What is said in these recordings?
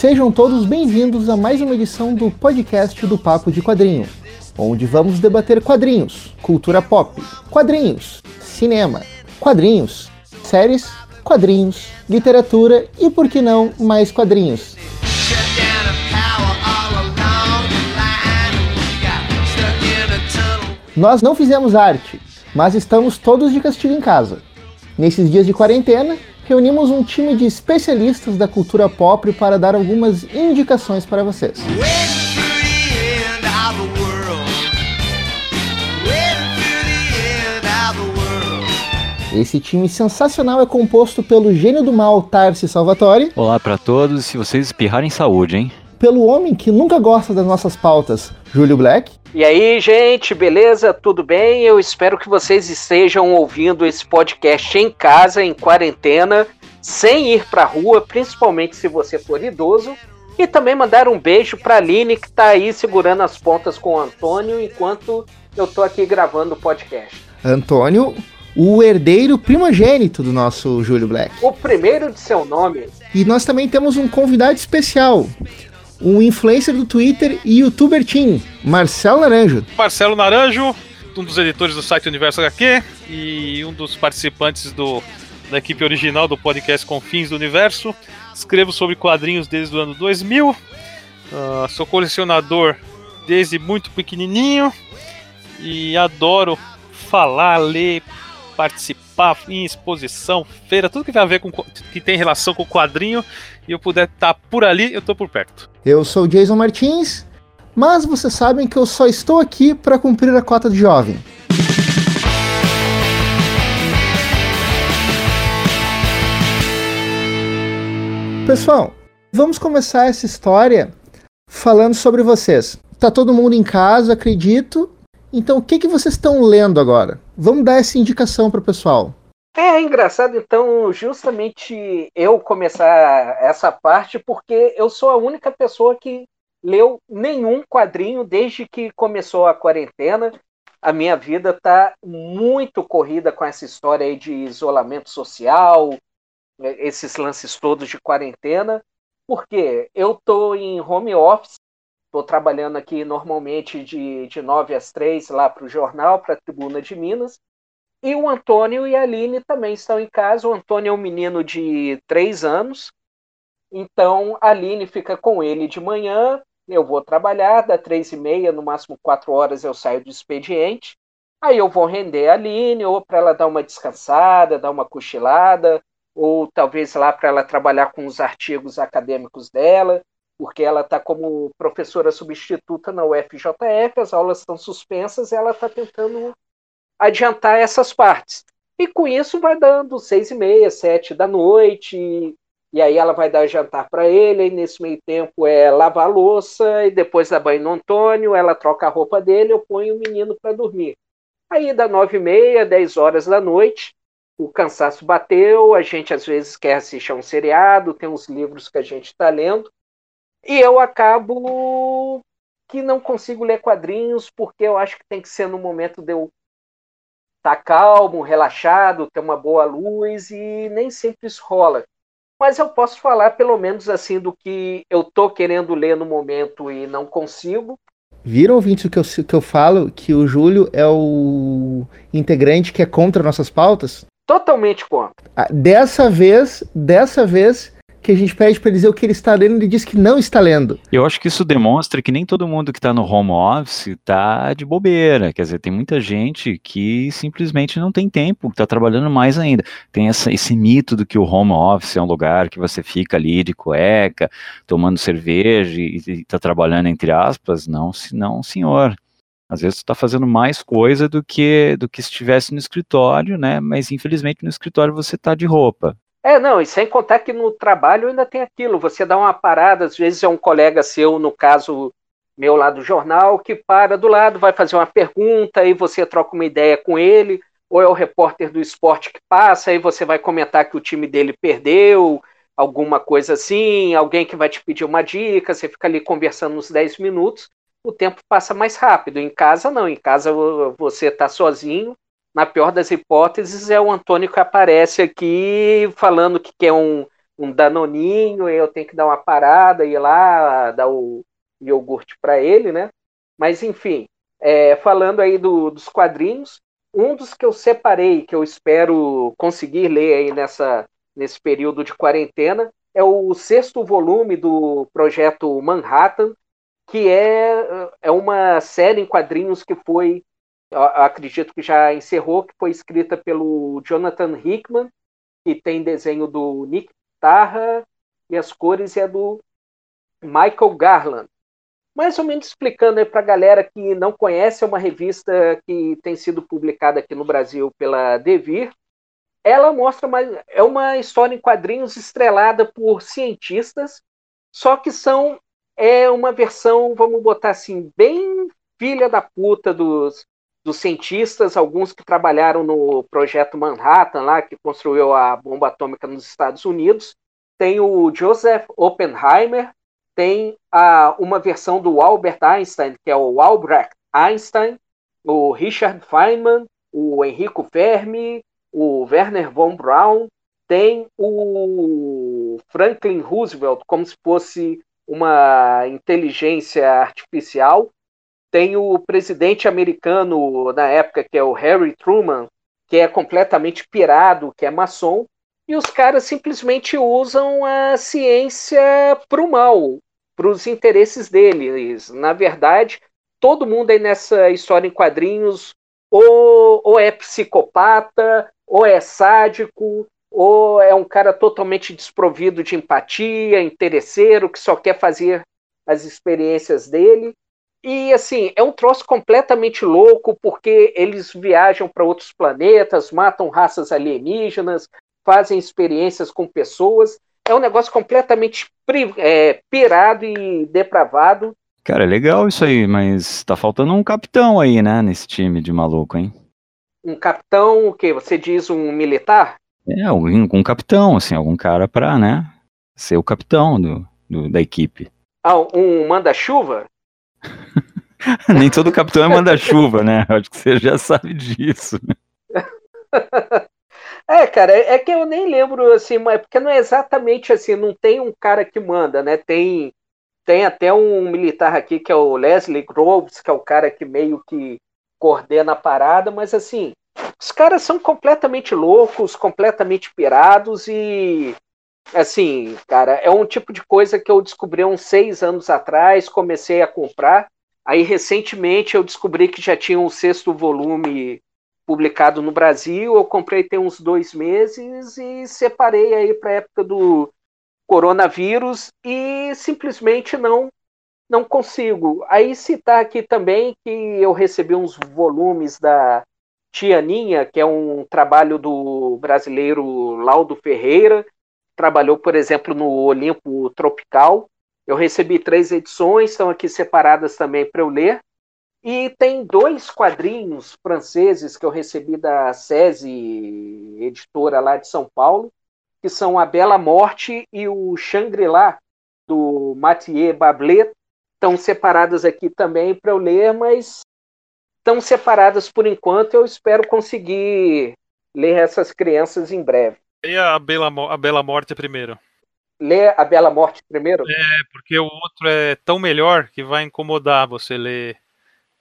Sejam todos bem-vindos a mais uma edição do podcast do Papo de Quadrinho, onde vamos debater quadrinhos, cultura pop, quadrinhos, cinema, quadrinhos, séries, quadrinhos, literatura e, por que não, mais quadrinhos. Nós não fizemos arte, mas estamos todos de castigo em casa. Nesses dias de quarentena, reunimos um time de especialistas da cultura pop para dar algumas indicações para vocês. Esse time sensacional é composto pelo gênio do mal Tarsi Salvatore. Olá para todos, se vocês espirrarem saúde, hein? Pelo homem que nunca gosta das nossas pautas, Júlio Black. E aí, gente, beleza? Tudo bem? Eu espero que vocês estejam ouvindo esse podcast em casa, em quarentena, sem ir pra rua, principalmente se você for idoso. E também mandar um beijo pra Aline, que tá aí segurando as pontas com o Antônio, enquanto eu tô aqui gravando o podcast. Antônio, o herdeiro primogênito do nosso Júlio Black. O primeiro de seu nome. E nós também temos um convidado especial, um influencer do Twitter e youtuber team, Marcelo Naranjo. Marcelo Naranjo, um dos editores do site Universo HQ e um dos participantes do, da equipe original do podcast Confins do Universo. Escrevo sobre quadrinhos desde o ano 2000. Uh, sou colecionador desde muito pequenininho e adoro falar, ler, participar em exposição, feira, tudo que tem a ver com que tem relação com o quadrinho e eu puder estar tá por ali, eu tô por perto. Eu sou o Jason Martins, mas vocês sabem que eu só estou aqui para cumprir a cota de jovem. Pessoal, vamos começar essa história falando sobre vocês. Tá todo mundo em casa, acredito. Então, o que, que vocês estão lendo agora? Vamos dar essa indicação para o pessoal. É engraçado, então, justamente eu começar essa parte, porque eu sou a única pessoa que leu nenhum quadrinho desde que começou a quarentena. A minha vida está muito corrida com essa história aí de isolamento social, esses lances todos de quarentena, porque eu estou em home office, estou trabalhando aqui normalmente de, de 9 às 3 lá para o jornal, para a Tribuna de Minas, e o Antônio e a Aline também estão em casa. O Antônio é um menino de três anos, então a Aline fica com ele de manhã. Eu vou trabalhar, da três e meia, no máximo quatro horas eu saio do expediente. Aí eu vou render a Aline, ou para ela dar uma descansada, dar uma cochilada, ou talvez lá para ela trabalhar com os artigos acadêmicos dela, porque ela está como professora substituta na UFJF, as aulas estão suspensas e ela está tentando adiantar essas partes. E com isso vai dando seis e meia, sete da noite, e aí ela vai dar jantar para ele, e nesse meio tempo é lavar a louça, e depois dá banho no Antônio, ela troca a roupa dele, eu ponho o menino para dormir. Aí dá nove e meia, dez horas da noite, o cansaço bateu, a gente às vezes quer assistir a um seriado, tem uns livros que a gente está lendo, e eu acabo que não consigo ler quadrinhos, porque eu acho que tem que ser no momento de eu tá calmo, relaxado, ter uma boa luz e nem sempre isso rola. Mas eu posso falar pelo menos assim do que eu tô querendo ler no momento e não consigo. Viram, ouvintes, o que eu, que eu falo? Que o Júlio é o integrante que é contra nossas pautas? Totalmente contra. Ah, dessa vez, dessa vez, que a gente pede para dizer o que ele está lendo, ele diz que não está lendo. Eu acho que isso demonstra que nem todo mundo que está no home office está de bobeira. Quer dizer, tem muita gente que simplesmente não tem tempo, está trabalhando mais ainda. Tem essa, esse mito do que o home office é um lugar que você fica ali de cueca, tomando cerveja e está trabalhando entre aspas. Não, não, senhor. Às vezes tu está fazendo mais coisa do que do que se estivesse no escritório, né? Mas infelizmente no escritório você está de roupa. É, não, e sem contar que no trabalho ainda tem aquilo, você dá uma parada, às vezes é um colega seu, no caso meu lá do jornal, que para do lado, vai fazer uma pergunta, aí você troca uma ideia com ele, ou é o repórter do esporte que passa, aí você vai comentar que o time dele perdeu, alguma coisa assim, alguém que vai te pedir uma dica, você fica ali conversando uns 10 minutos, o tempo passa mais rápido. Em casa, não. Em casa, você está sozinho. Na pior das hipóteses, é o Antônio que aparece aqui falando que quer um, um danoninho, eu tenho que dar uma parada, ir lá, dar o iogurte para ele, né? Mas, enfim, é, falando aí do, dos quadrinhos, um dos que eu separei, que eu espero conseguir ler aí nessa, nesse período de quarentena, é o sexto volume do projeto Manhattan, que é, é uma série em quadrinhos que foi, acredito que já encerrou, que foi escrita pelo Jonathan Hickman, que tem desenho do Nick Tarra, e as cores é do Michael Garland. Mais ou menos explicando para a galera que não conhece, é uma revista que tem sido publicada aqui no Brasil pela Devir. Ela mostra mais, é uma história em quadrinhos estrelada por cientistas, só que são é uma versão, vamos botar assim, bem filha da puta dos, dos cientistas, alguns que trabalharam no projeto Manhattan, lá que construiu a bomba atômica nos Estados Unidos. Tem o Joseph Oppenheimer, tem a, uma versão do Albert Einstein, que é o Albrecht Einstein, o Richard Feynman, o Enrico Fermi, o Werner von Braun, tem o Franklin Roosevelt como se fosse uma inteligência artificial. Tem o presidente americano na época, que é o Harry Truman, que é completamente pirado, que é maçom, e os caras simplesmente usam a ciência para o mal, para os interesses deles. Na verdade, todo mundo aí nessa história em quadrinhos ou, ou é psicopata, ou é sádico, ou é um cara totalmente desprovido de empatia, interesseiro, que só quer fazer as experiências dele. E assim, é um troço completamente louco, porque eles viajam para outros planetas, matam raças alienígenas, fazem experiências com pessoas. É um negócio completamente é, pirado e depravado. Cara, é legal isso aí, mas tá faltando um capitão aí, né, nesse time de maluco, hein? Um capitão, o quê? Você diz um militar? É, alguém, um capitão, assim, algum cara pra, né, ser o capitão do, do da equipe. Ah, um manda-chuva? Nem todo capitão é manda-chuva, né? Acho que você já sabe disso. É, cara, é que eu nem lembro, assim, mas porque não é exatamente assim, não tem um cara que manda, né? Tem, tem até um militar aqui que é o Leslie Groves, que é o cara que meio que coordena a parada, mas assim, os caras são completamente loucos, completamente pirados e assim, cara, é um tipo de coisa que eu descobri uns seis anos atrás, comecei a comprar. Aí recentemente eu descobri que já tinha um sexto volume publicado no Brasil. Eu comprei tem uns dois meses e separei aí para a época do coronavírus e simplesmente não não consigo. Aí citar aqui também que eu recebi uns volumes da Tianinha, que é um trabalho do brasileiro Laudo Ferreira, trabalhou, por exemplo, no Olimpo Tropical. Eu recebi três edições, estão aqui separadas também para eu ler. E tem dois quadrinhos franceses que eu recebi da SESI, editora lá de São Paulo, que são A Bela Morte e o Shangri-La, do Mathieu Bablet. Estão separadas aqui também para eu ler, mas estão separadas por enquanto. Eu espero conseguir ler essas crianças em breve. E a Bela, a Bela Morte primeiro. Ler a Bela Morte primeiro? É, porque o outro é tão melhor que vai incomodar você ler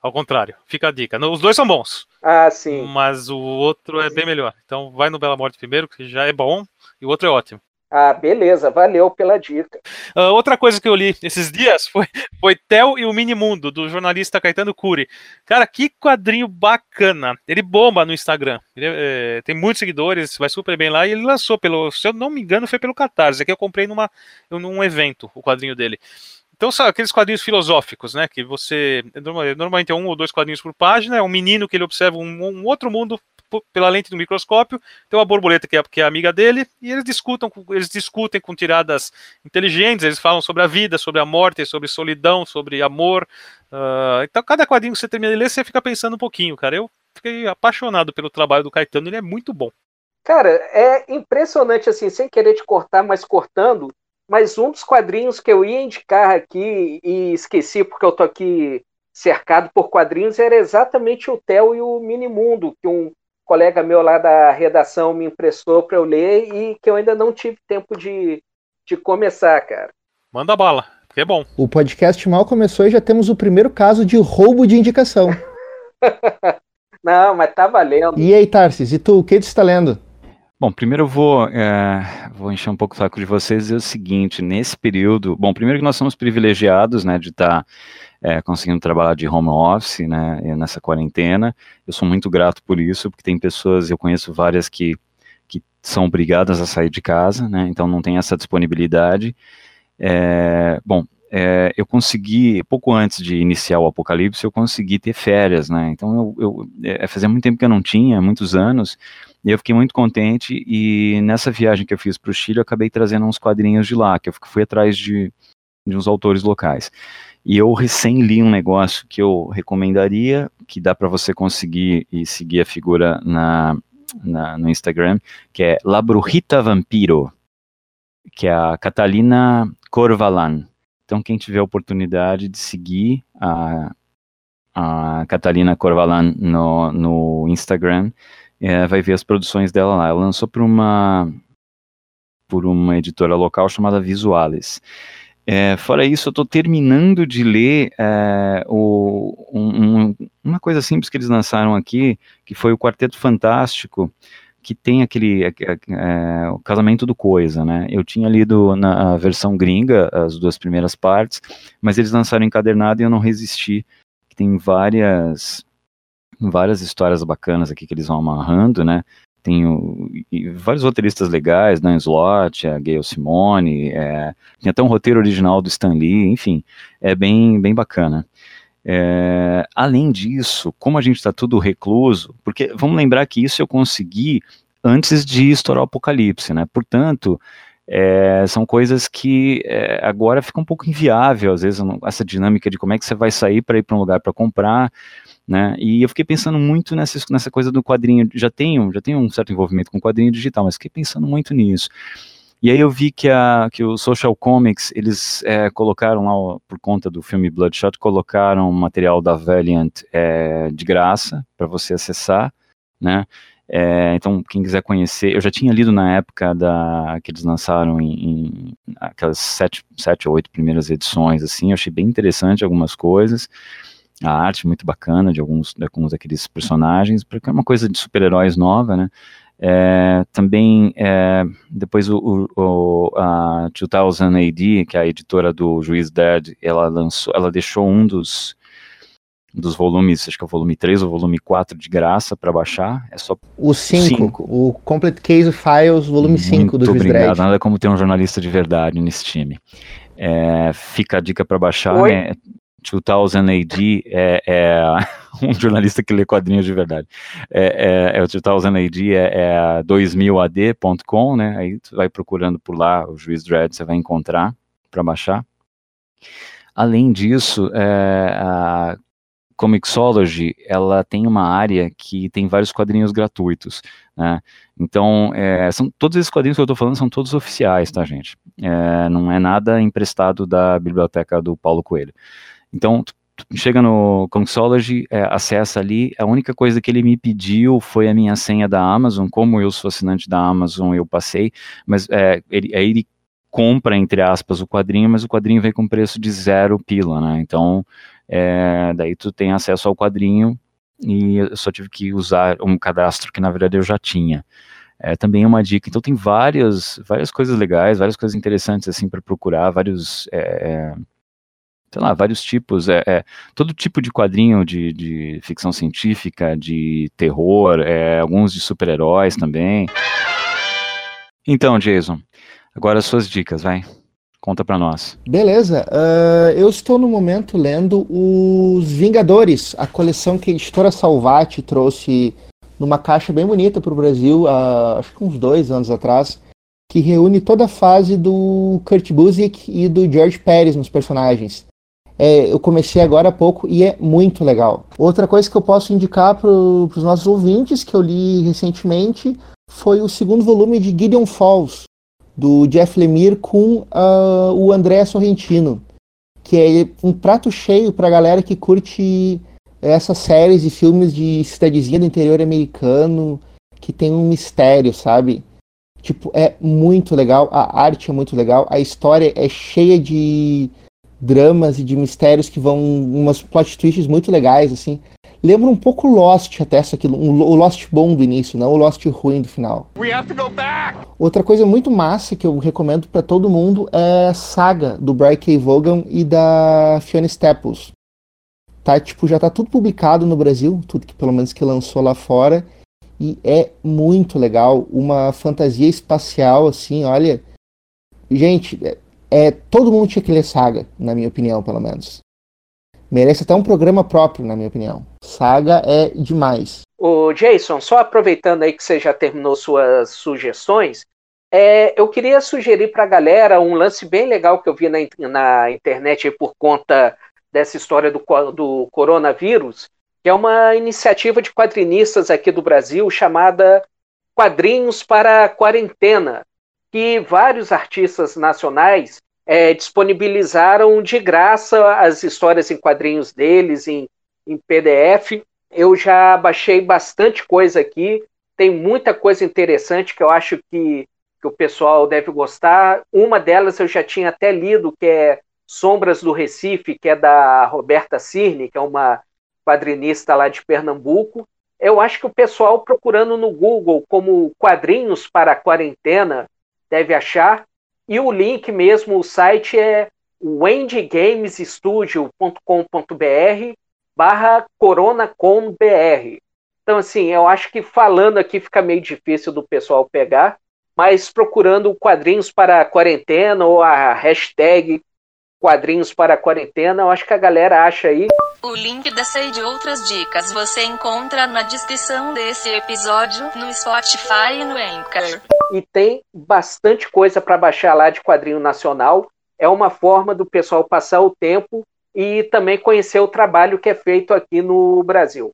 ao contrário. Fica a dica. Os dois são bons. Ah, sim. Mas o outro é bem melhor. Então vai no Bela Morte primeiro, que já é bom, e o outro é ótimo. Ah, beleza, valeu pela dica. Uh, outra coisa que eu li esses dias foi, foi Tel e o Minimundo, do jornalista Caetano Cury. Cara, que quadrinho bacana. Ele bomba no Instagram. Ele, é, tem muitos seguidores, vai super bem lá. E ele lançou pelo, se eu não me engano, foi pelo Catarse. Aqui eu comprei numa, num evento o quadrinho dele. Então são aqueles quadrinhos filosóficos, né? Que você. Normalmente é um ou dois quadrinhos por página, é um menino que ele observa um, um outro mundo pela lente do microscópio, tem uma borboleta que é, que é amiga dele, e eles discutem, eles discutem com tiradas inteligentes, eles falam sobre a vida, sobre a morte, sobre solidão, sobre amor. Uh, então, cada quadrinho que você termina de ler, você fica pensando um pouquinho, cara. Eu fiquei apaixonado pelo trabalho do Caetano, ele é muito bom. Cara, é impressionante, assim, sem querer te cortar, mas cortando, mas um dos quadrinhos que eu ia indicar aqui e esqueci porque eu tô aqui cercado por quadrinhos era exatamente o Theo e o Minimundo, que um colega meu lá da redação me emprestou para eu ler e que eu ainda não tive tempo de, de começar, cara. Manda bala, que é bom. O podcast mal começou e já temos o primeiro caso de roubo de indicação. não, mas tá valendo. E aí, Tarsis, e tu, o que tu está lendo? Bom, primeiro eu vou, é, vou encher um pouco o saco de vocês e dizer o seguinte, nesse período, bom, primeiro que nós somos privilegiados, né, de estar tá, é, conseguindo trabalhar de home office, né, nessa quarentena, eu sou muito grato por isso, porque tem pessoas, eu conheço várias que, que são obrigadas a sair de casa, né, então não tem essa disponibilidade, é, bom, é, eu consegui, pouco antes de iniciar o Apocalipse, eu consegui ter férias, né? Então, eu, eu é, fazia muito tempo que eu não tinha, muitos anos, e eu fiquei muito contente. E nessa viagem que eu fiz para o Chile, eu acabei trazendo uns quadrinhos de lá, que eu fui atrás de, de uns autores locais. E eu recém li um negócio que eu recomendaria, que dá para você conseguir e seguir a figura na, na, no Instagram, que é La Brujita Vampiro, que é a Catalina Corvalan. Então, quem tiver a oportunidade de seguir a, a Catalina Corvalan no, no Instagram, é, vai ver as produções dela lá. Ela lançou por uma, por uma editora local chamada Visuales. É, fora isso, eu estou terminando de ler é, o, um, uma coisa simples que eles lançaram aqui, que foi o Quarteto Fantástico, que tem aquele é, é, o casamento do coisa, né? Eu tinha lido na versão gringa as duas primeiras partes, mas eles lançaram encadernado e eu não resisti. Tem várias várias histórias bacanas aqui que eles vão amarrando, né? Tem o, vários roteiristas legais, Dan Slott, a Gail Simone, é, tem até um roteiro original do Stan Lee, enfim, é bem, bem bacana. É, além disso, como a gente está tudo recluso, porque vamos lembrar que isso eu consegui antes de estourar o apocalipse, né? Portanto, é, são coisas que é, agora fica um pouco inviável, às vezes, essa dinâmica de como é que você vai sair para ir para um lugar para comprar, né? E eu fiquei pensando muito nessa, nessa coisa do quadrinho. Já tenho, já tenho um certo envolvimento com quadrinho digital, mas fiquei pensando muito nisso. E aí eu vi que, a, que o Social Comics, eles é, colocaram lá, por conta do filme Bloodshot, colocaram material da Valiant é, de graça para você acessar, né? É, então, quem quiser conhecer, eu já tinha lido na época da, que eles lançaram em, em aquelas sete, sete ou oito primeiras edições, assim, eu achei bem interessante algumas coisas, a arte muito bacana de alguns, de alguns daqueles personagens, porque é uma coisa de super-heróis nova, né, é, também, é, depois o, o, a 2000 AD, que é a editora do Juiz Dead, ela lançou, ela deixou um dos dos volumes, acho que é o volume 3 ou volume 4 de graça para baixar. É só o 5, o Complete Case Files, volume 5 do Juiz obrigado. Dredd. Nada como ter um jornalista de verdade nesse time. É, fica a dica para baixar, Oi? né? 2000 AD é, é, um jornalista que lê quadrinhos de verdade. É, é, é o 2000 AD é, é 2000ad.com, né? Aí tu vai procurando por lá o Juiz Dredd, você vai encontrar para baixar. Além disso, é, a Comixology, ela tem uma área que tem vários quadrinhos gratuitos, né? Então, é, são, todos esses quadrinhos que eu estou falando são todos oficiais, tá, gente? É, não é nada emprestado da biblioteca do Paulo Coelho. Então, chega no Comixology, é, acessa ali, a única coisa que ele me pediu foi a minha senha da Amazon, como eu sou assinante da Amazon, eu passei, mas é, ele, aí ele compra, entre aspas, o quadrinho, mas o quadrinho vem com preço de zero pila, né, então, é, daí tu tem acesso ao quadrinho, e eu só tive que usar um cadastro que, na verdade, eu já tinha. É, também é uma dica. Então tem várias, várias coisas legais, várias coisas interessantes assim para procurar, vários é, é sei lá, vários tipos, é, é todo tipo de quadrinho de, de, ficção científica, de terror, é, alguns de super-heróis também. Então, Jason, agora as suas dicas, vai. Conta pra nós. Beleza, uh, eu estou no momento lendo Os Vingadores, a coleção que a editora Salvati trouxe numa caixa bem bonita para o Brasil, uh, acho que uns dois anos atrás, que reúne toda a fase do Kurt Busiek e do George Pérez nos personagens. É, eu comecei agora há pouco e é muito legal. Outra coisa que eu posso indicar para os nossos ouvintes, que eu li recentemente, foi o segundo volume de Gideon Falls, do Jeff Lemire com uh, o André Sorrentino, que é um prato cheio pra galera que curte essas séries e filmes de cidadezinha do interior americano, que tem um mistério, sabe? Tipo, é muito legal, a arte é muito legal, a história é cheia de dramas e de mistérios que vão umas plot twists muito legais assim. Lembra um pouco Lost até isso aqui, um, o Lost bom do início, não o Lost ruim do final. Outra coisa muito massa que eu recomendo para todo mundo é a saga do Brian K. Vaughan e da Fiona Staples. Tá, tipo, já tá tudo publicado no Brasil, tudo que pelo menos que lançou lá fora. E é muito legal, uma fantasia espacial assim, olha. Gente, é, todo mundo tinha que ler Saga, na minha opinião, pelo menos. Merece até um programa próprio, na minha opinião. Saga é demais. O Jason, só aproveitando aí que você já terminou suas sugestões, é, eu queria sugerir para a galera um lance bem legal que eu vi na, na internet por conta dessa história do, do coronavírus, que é uma iniciativa de quadrinistas aqui do Brasil chamada Quadrinhos para a Quarentena, que vários artistas nacionais é, disponibilizaram de graça as histórias em quadrinhos deles em, em PDF. Eu já baixei bastante coisa aqui, tem muita coisa interessante que eu acho que, que o pessoal deve gostar. Uma delas eu já tinha até lido, que é Sombras do Recife, que é da Roberta Cirne, que é uma quadrinista lá de Pernambuco. Eu acho que o pessoal procurando no Google como quadrinhos para a quarentena deve achar. E o link mesmo, o site é wendygamesstudio.com.br barra coronacombr. Então, assim, eu acho que falando aqui fica meio difícil do pessoal pegar, mas procurando quadrinhos para a quarentena ou a hashtag quadrinhos para a quarentena, eu acho que a galera acha aí. O link dessa e de outras dicas você encontra na descrição desse episódio, no Spotify e no Anchor. E tem bastante coisa para baixar lá de quadrinho nacional. É uma forma do pessoal passar o tempo e também conhecer o trabalho que é feito aqui no Brasil.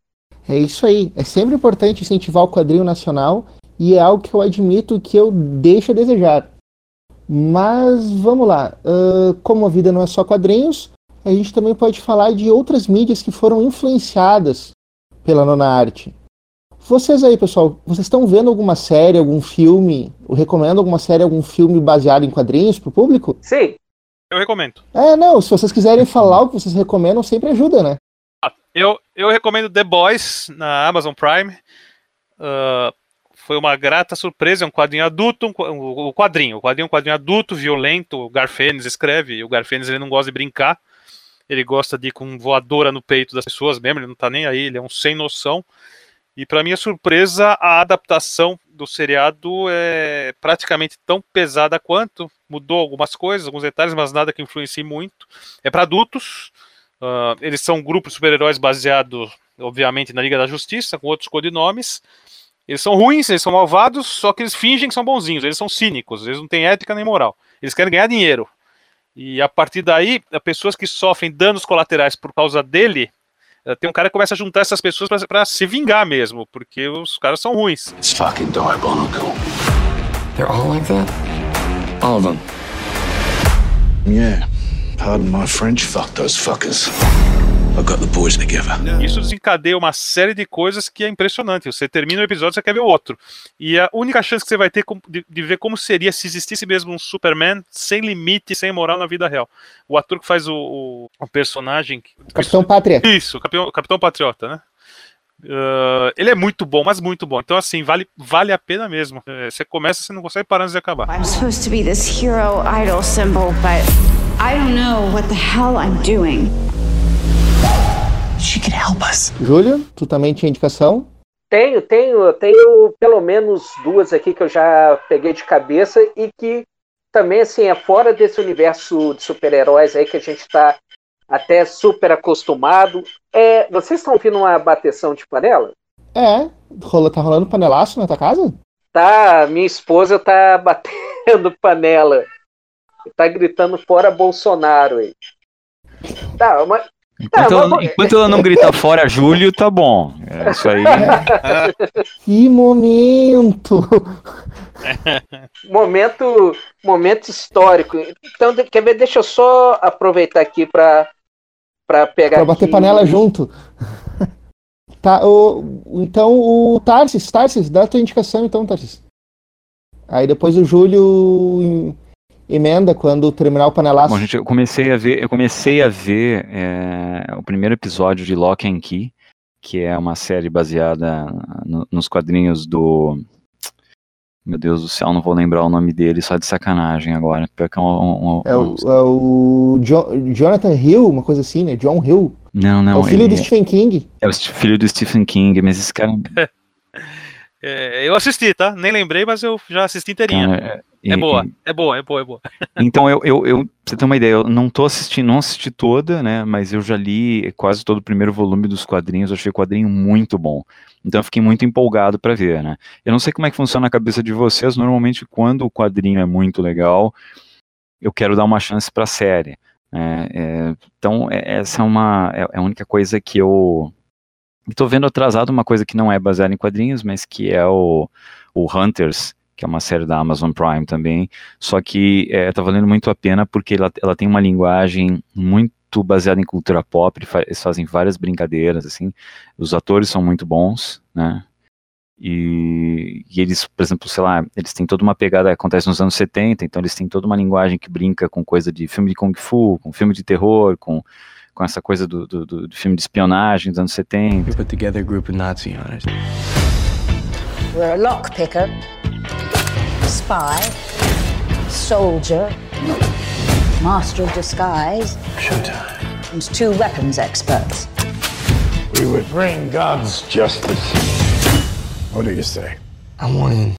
É isso aí. É sempre importante incentivar o quadrinho nacional e é algo que eu admito que eu deixo a desejar. Mas vamos lá. Uh, como a vida não é só quadrinhos, a gente também pode falar de outras mídias que foram influenciadas pela nona arte. Vocês aí, pessoal, vocês estão vendo alguma série, algum filme? Eu recomendo alguma série, algum filme baseado em quadrinhos pro público? Sim. Eu recomendo. É, não, se vocês quiserem falar o que vocês recomendam, sempre ajuda, né? Ah, eu, eu recomendo The Boys na Amazon Prime. Uh, foi uma grata surpresa, é um quadrinho adulto, um, o quadrinho, o quadrinho é um quadrinho adulto, violento, o Garfênis escreve, e o Garfênis ele não gosta de brincar, ele gosta de ir com voadora no peito das pessoas mesmo, ele não tá nem aí, ele é um sem noção, e para minha surpresa, a adaptação do seriado é praticamente tão pesada quanto, mudou algumas coisas, alguns detalhes, mas nada que influencie muito, é para adultos, uh, eles são um de super-heróis baseado, obviamente, na Liga da Justiça, com outros codinomes, eles são ruins, eles são malvados, só que eles fingem que são bonzinhos, eles são cínicos, eles não têm ética nem moral. Eles querem ganhar dinheiro. E a partir daí, as pessoas que sofrem danos colaterais por causa dele, eh, tem um cara que começa a juntar essas pessoas para se vingar mesmo, porque os caras são ruins. It's fucking diabolical. They're all like that? All of them. Yeah. Pardon my French, fuck those fuckers. Isso desencadeia uma série de coisas que é impressionante. Você termina o episódio, você quer ver outro. E a única chance que você vai ter de, de ver como seria se existisse mesmo um Superman sem limite, sem moral na vida real. O ator que faz o, o, o personagem. Capitão Pátria. Isso, Capitão, Capitão Patriota, né? Uh, ele é muito bom, mas muito bom. Então, assim, vale, vale a pena mesmo. É, você começa, você não consegue parar antes de acabar. I'm supposed to be this hero idol symbol, but I don't know what the hell I'm doing. She can help us. Júlio, tu também tinha indicação? Tenho, tenho, tenho pelo menos duas aqui que eu já peguei de cabeça e que também assim é fora desse universo de super-heróis aí que a gente está até super acostumado. É, vocês estão ouvindo uma bateção de panela? É, rola, tá rolando panelaço na tua casa? Tá, minha esposa tá batendo panela. Tá gritando fora Bolsonaro aí. Tá, mas Enquanto, ela, não, enquanto ela não gritar fora Júlio, tá bom. É isso aí. que momento! momento, momento histórico. Então, quer ver? Deixa eu só aproveitar aqui para para pegar. Pra bater aqui- panela junto. Tá, o, então o Tarsis, Tarsis, dá a tua indicação então, Tarsis. Aí depois o Júlio emenda quando terminar o panelaço. Bom, gente, eu comecei a ver, eu comecei a ver é, o primeiro episódio de Lock and Key, que é uma série baseada no- nos quadrinhos do meu Deus do céu, não vou lembrar o nome dele, só de sacanagem agora. Pior que é um- um- É o, um- é o Jo- Jonathan Hill, uma coisa assim, né? John Hill. Não, não, é o filho do Stephen King. é o filho do Stephen King, mas esse cara, É, eu assisti, tá? Nem lembrei, mas eu já assisti inteirinha. cara, é e- boa, e- é boa, é boa, é boa. Então, eu, eu, eu, pra você ter uma ideia, eu não tô assistindo, não assisti toda, né, mas eu já li quase todo o primeiro volume dos quadrinhos, eu achei o quadrinho muito bom. Então eu fiquei muito empolgado pra ver, né. Eu não sei como é que funciona na cabeça de vocês, normalmente quando o quadrinho é muito legal, eu quero dar uma chance pra série. né. É, então, é- essa é uma, é é a única coisa que eu estou vendo atrasado, uma coisa que não é baseada em quadrinhos, mas que é o, o Hunters, que é uma série da Amazon Prime também, só que é, tá valendo muito a pena porque ela, ela tem uma linguagem muito baseada em cultura pop, eles fazem várias brincadeiras, assim, os atores são muito bons, né, e, e eles, por exemplo, sei lá, eles têm toda uma pegada, acontece nos anos 70, então eles têm toda uma linguagem que brinca com coisa de filme de Kung Fu, com filme de terror, com, com essa coisa do, do, do- filme de espionagem dos anos 70, We put together a group of Nazi hunters. We're a lockpicker, spy, soldier, master of disguise, Showtime. and two weapons experts. We would bring God's justice. What do you say?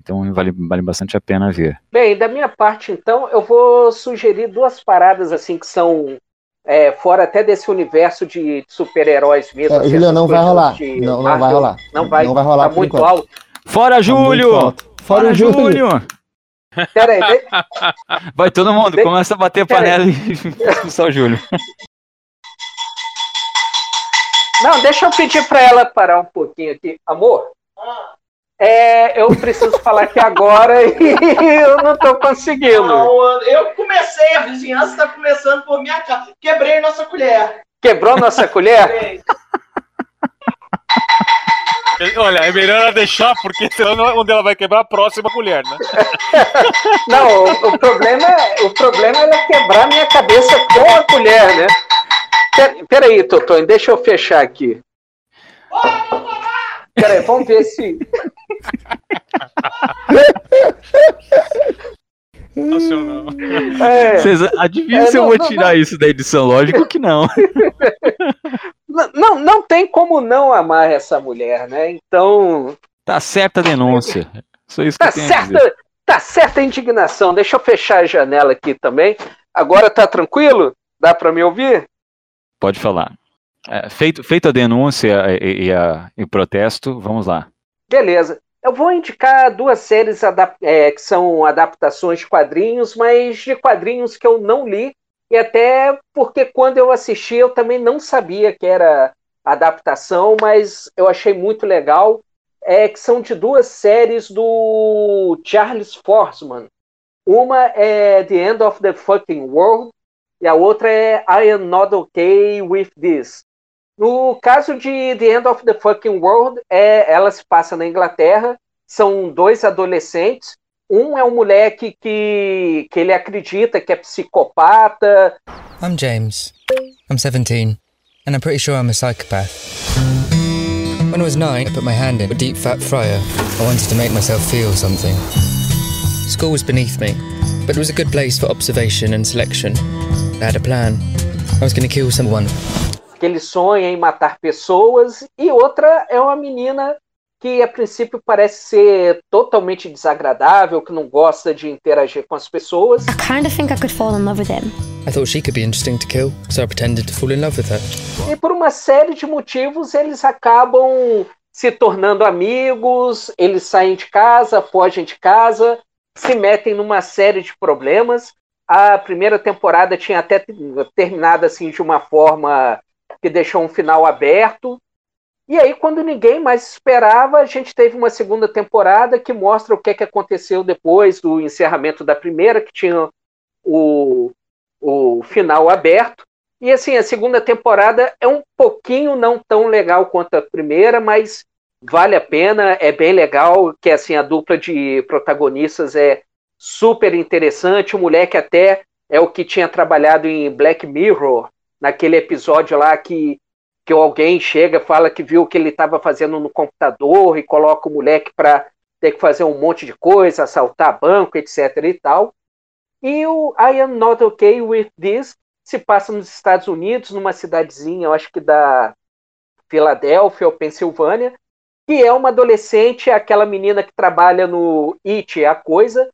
Então vale, vale bastante a pena ver. Bem, da minha parte, então, eu vou sugerir duas paradas assim que são é, fora até desse universo de super-heróis mesmo. É, assim, não vai rolar. de Não, não vai rolar. Não vai. Não vai rolar Tá por muito enquanto. alto. Fora Tá Júlio! alto. Fora o Júlio. Pera aí, de- Vai todo mundo, De- começa a bater Pera panela e expulsar o Júlio. Não, deixa eu pedir para ela parar um pouquinho aqui. Amor, é, eu preciso falar aqui agora e eu não estou conseguindo. Não, eu comecei, a vizinhança está começando por minha casa. Quebrei nossa colher. Quebrou nossa colher? Quebrei. Olha, é melhor ela deixar, porque senão não é onde ela vai quebrar a próxima colher, né? Não, o, o problema, é- o problema é ela quebrar minha cabeça com a colher, né? Pera- Peraí, Totônio, deixa eu fechar aqui. Peraí, vamos ver se. Nacional. é, Vocês adivinham É, se eu não, vou não, tirar isso da edição? Lógico que não. não, não tem como não amar essa mulher, né? Então, Tá certa a denúncia. Só isso que tá eu dizer. certa, tá certa a indignação. Deixa eu fechar a janela aqui também. Agora tá tranquilo? Dá para me ouvir? Pode falar. É, feito, feito a denúncia e, e a- e o protesto, vamos lá. Beleza. Eu vou indicar duas séries é, que são adaptações de quadrinhos, mas de quadrinhos que eu não li, e até porque quando eu assisti eu também não sabia que era adaptação, mas eu achei muito legal, é, que são de duas séries do Charles Forsman. Uma é The End of the Fucking World, e a outra é I Am Not Okay With This. No caso de The End of the Fucking World, é, ela se passa na Inglaterra, são dois adolescentes. Um é um moleque que, que ele acredita que é psicopata, I'm James. I'm 17, and I'm pretty sure I'm a psychopath. When I was nine, I put my hand in a deep fat fryer. I wanted to make myself feel something. School was beneath me, but it was a good place for observation and selection. I had a plan. I was going to kill someone. Que ele sonha em matar pessoas, e outra é uma menina que a princípio parece ser totalmente desagradável, que não gosta de interagir com as pessoas. I kind of think I could fall in love with him. I thought she could be interesting to kill, so I pretended to fall in love with her. E por uma série de motivos eles acabam se tornando amigos, eles saem de casa, fogem de casa, se metem numa série de problemas. A primeira temporada tinha até terminado assim de uma forma que deixou um final aberto. E aí, quando ninguém mais esperava, a gente teve uma segunda temporada que mostra o que, é que aconteceu depois do encerramento da primeira, que tinha o, o final aberto. E assim, a segunda temporada é um pouquinho não tão legal quanto a primeira, mas vale a pena, é bem legal, que assim, a dupla de protagonistas é super interessante, o moleque até é o que tinha trabalhado em Black Mirror, naquele episódio lá que, que alguém chega fala que viu o que ele estava fazendo no computador e coloca o moleque para ter que fazer um monte de coisa, assaltar banco, etc e tal. E o I Am Not Okay With This se passa nos Estados Unidos, numa cidadezinha, eu acho que da Filadélfia ou Pensilvânia, que é uma adolescente, aquela menina que trabalha no It, a coisa,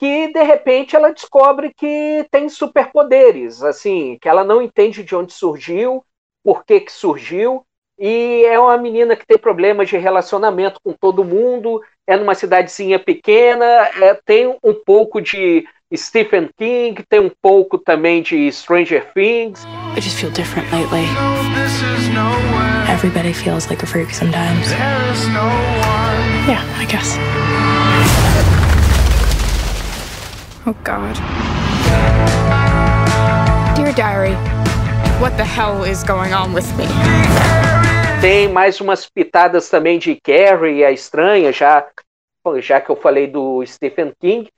que de repente ela descobre que tem superpoderes, assim, que ela não entende de onde surgiu, por que que surgiu, e é uma menina que tem problemas de relacionamento com todo mundo, é numa cidadezinha pequena, é, tem um pouco de Stephen King, tem um pouco também de Stranger Things. I just feel different lately. Everybody feels like a freak sometimes. Yeah, I guess. Oh God. Dear Diary, what the hell is going on with me? Tem mais umas pitadas também de Carrie, a estranha, já, já que eu falei do Stephen King.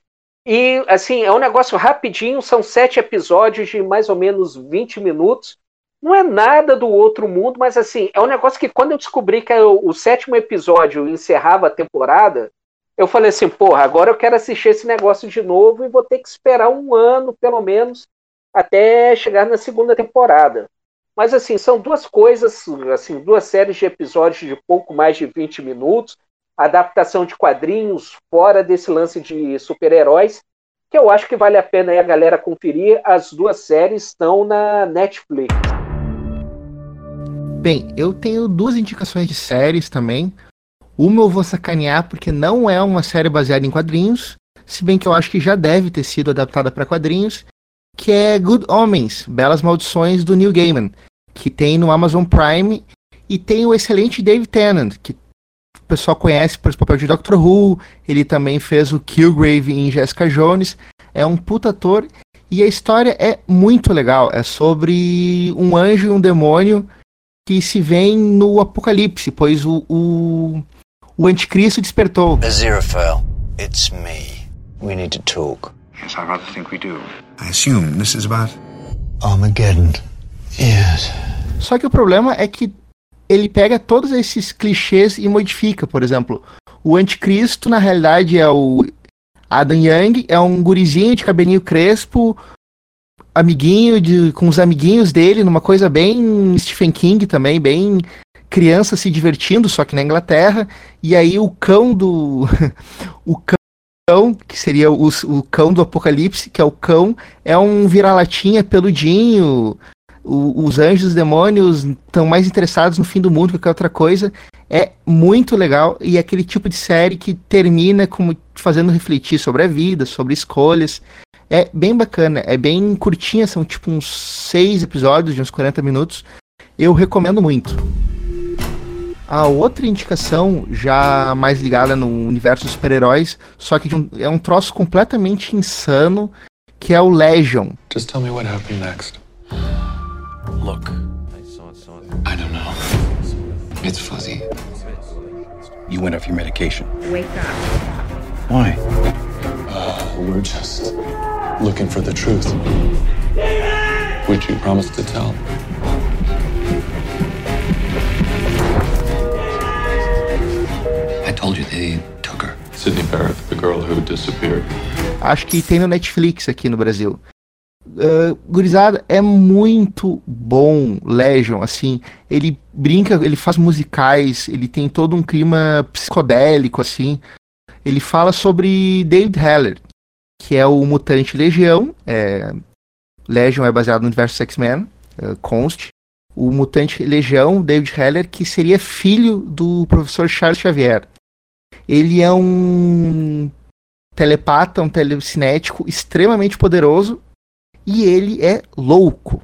E, assim, é um negócio rapidinho, são sete episódios de mais ou menos 20 minutos. Não é nada do outro mundo, mas, assim, é um negócio que quando eu descobri que o, o sétimo episódio encerrava a temporada, eu falei assim, porra, agora eu quero assistir esse negócio de novo e vou ter que esperar um ano, pelo menos, até chegar na segunda temporada. Mas, assim, são duas coisas, assim, duas séries de episódios de pouco mais de 20 minutos, adaptação de quadrinhos fora desse lance de super-heróis, que eu acho que vale a pena a galera conferir. As duas séries estão na Netflix. Bem, eu tenho duas indicações de séries também. Uma eu vou sacanear porque não é uma série baseada em quadrinhos, se bem que eu acho que já deve ter sido adaptada para quadrinhos, que é Good Homens, Belas Maldições do Neil Gaiman, que tem no Amazon Prime e tem o excelente Dave Tennant, que o pessoal conhece por esse papel de Doctor Who, ele também fez o Killgrave em Jessica Jones, é um puta ator e a história é muito legal, é sobre um anjo e um demônio que se veem no apocalipse, pois o, o anticristo despertou. Aziraphale, it's me. We need to talk. Yes, I rather think we do. I assume this is about Armageddon. Yes. Só que o problema é que ele pega todos esses clichês e modifica. Por exemplo, o anticristo, na realidade, é o Adam Young, é um gurizinho de cabelinho crespo, amiguinho de, com os amiguinhos dele, numa coisa bem Stephen King também, bem criança se divertindo, só que na Inglaterra. E aí o cão do. o cão, que seria o, o cão do apocalipse, que é o cão, é um vira-latinha peludinho, o, os anjos e demônios estão mais interessados no fim do mundo que qualquer outra coisa. É muito legal e é aquele tipo de série que termina como fazendo refletir sobre a vida, sobre escolhas. É bem bacana, é bem curtinha, são tipo uns seis episódios de uns 40 minutos. Eu recomendo muito. A outra indicação, já mais ligada no universo dos super-heróis, só que é um troço completamente insano, que é o Legion. Just tell me what happened next. Look. I don't know. It's fuzzy. You went off your medication. Wake up. Why? Uh, we're just looking for the truth. Which you promised to tell. Told you they took her. Sydney Barrett, the girl who disappeared. Acho que tem no Netflix aqui no Brasil. Uh, gurizada, é muito bom Legion, assim, ele brinca, ele faz musicais, ele tem todo um clima psicodélico, assim, ele fala sobre David Heller, que é o mutante Legião, é, Legion é baseado no universo X-Men, uh, conste, o mutante Legião, David Heller, que seria filho do professor Charles Xavier. Ele é um telepata, um telecinético extremamente poderoso, e ele é louco.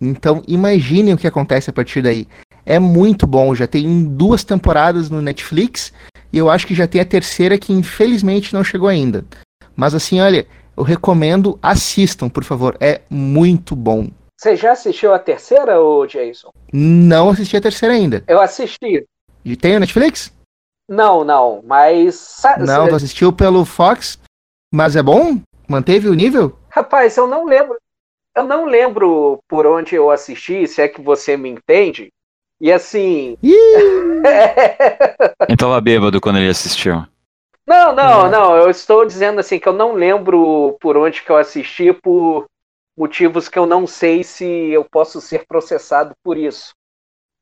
Então imaginem o que acontece a partir daí. É muito bom, já tem duas temporadas no Netflix e eu acho que já tem a terceira que infelizmente não chegou ainda. Mas assim, olha, eu recomendo, assistam, por favor, é muito bom. Você já assistiu a terceira, ô Jason? Não assisti a terceira ainda. Eu assisti. E tem o Netflix? Não, não, mas. Não, tu assistiu pelo Fox, mas é bom? Manteve o nível? Rapaz, eu não lembro. Eu não lembro por onde eu assisti, se é que você me entende. E assim. Ele tava bêbado quando ele assistiu. Não, não, não. Eu estou dizendo assim que eu não lembro por onde que eu assisti por motivos que eu não sei se eu posso ser processado por isso.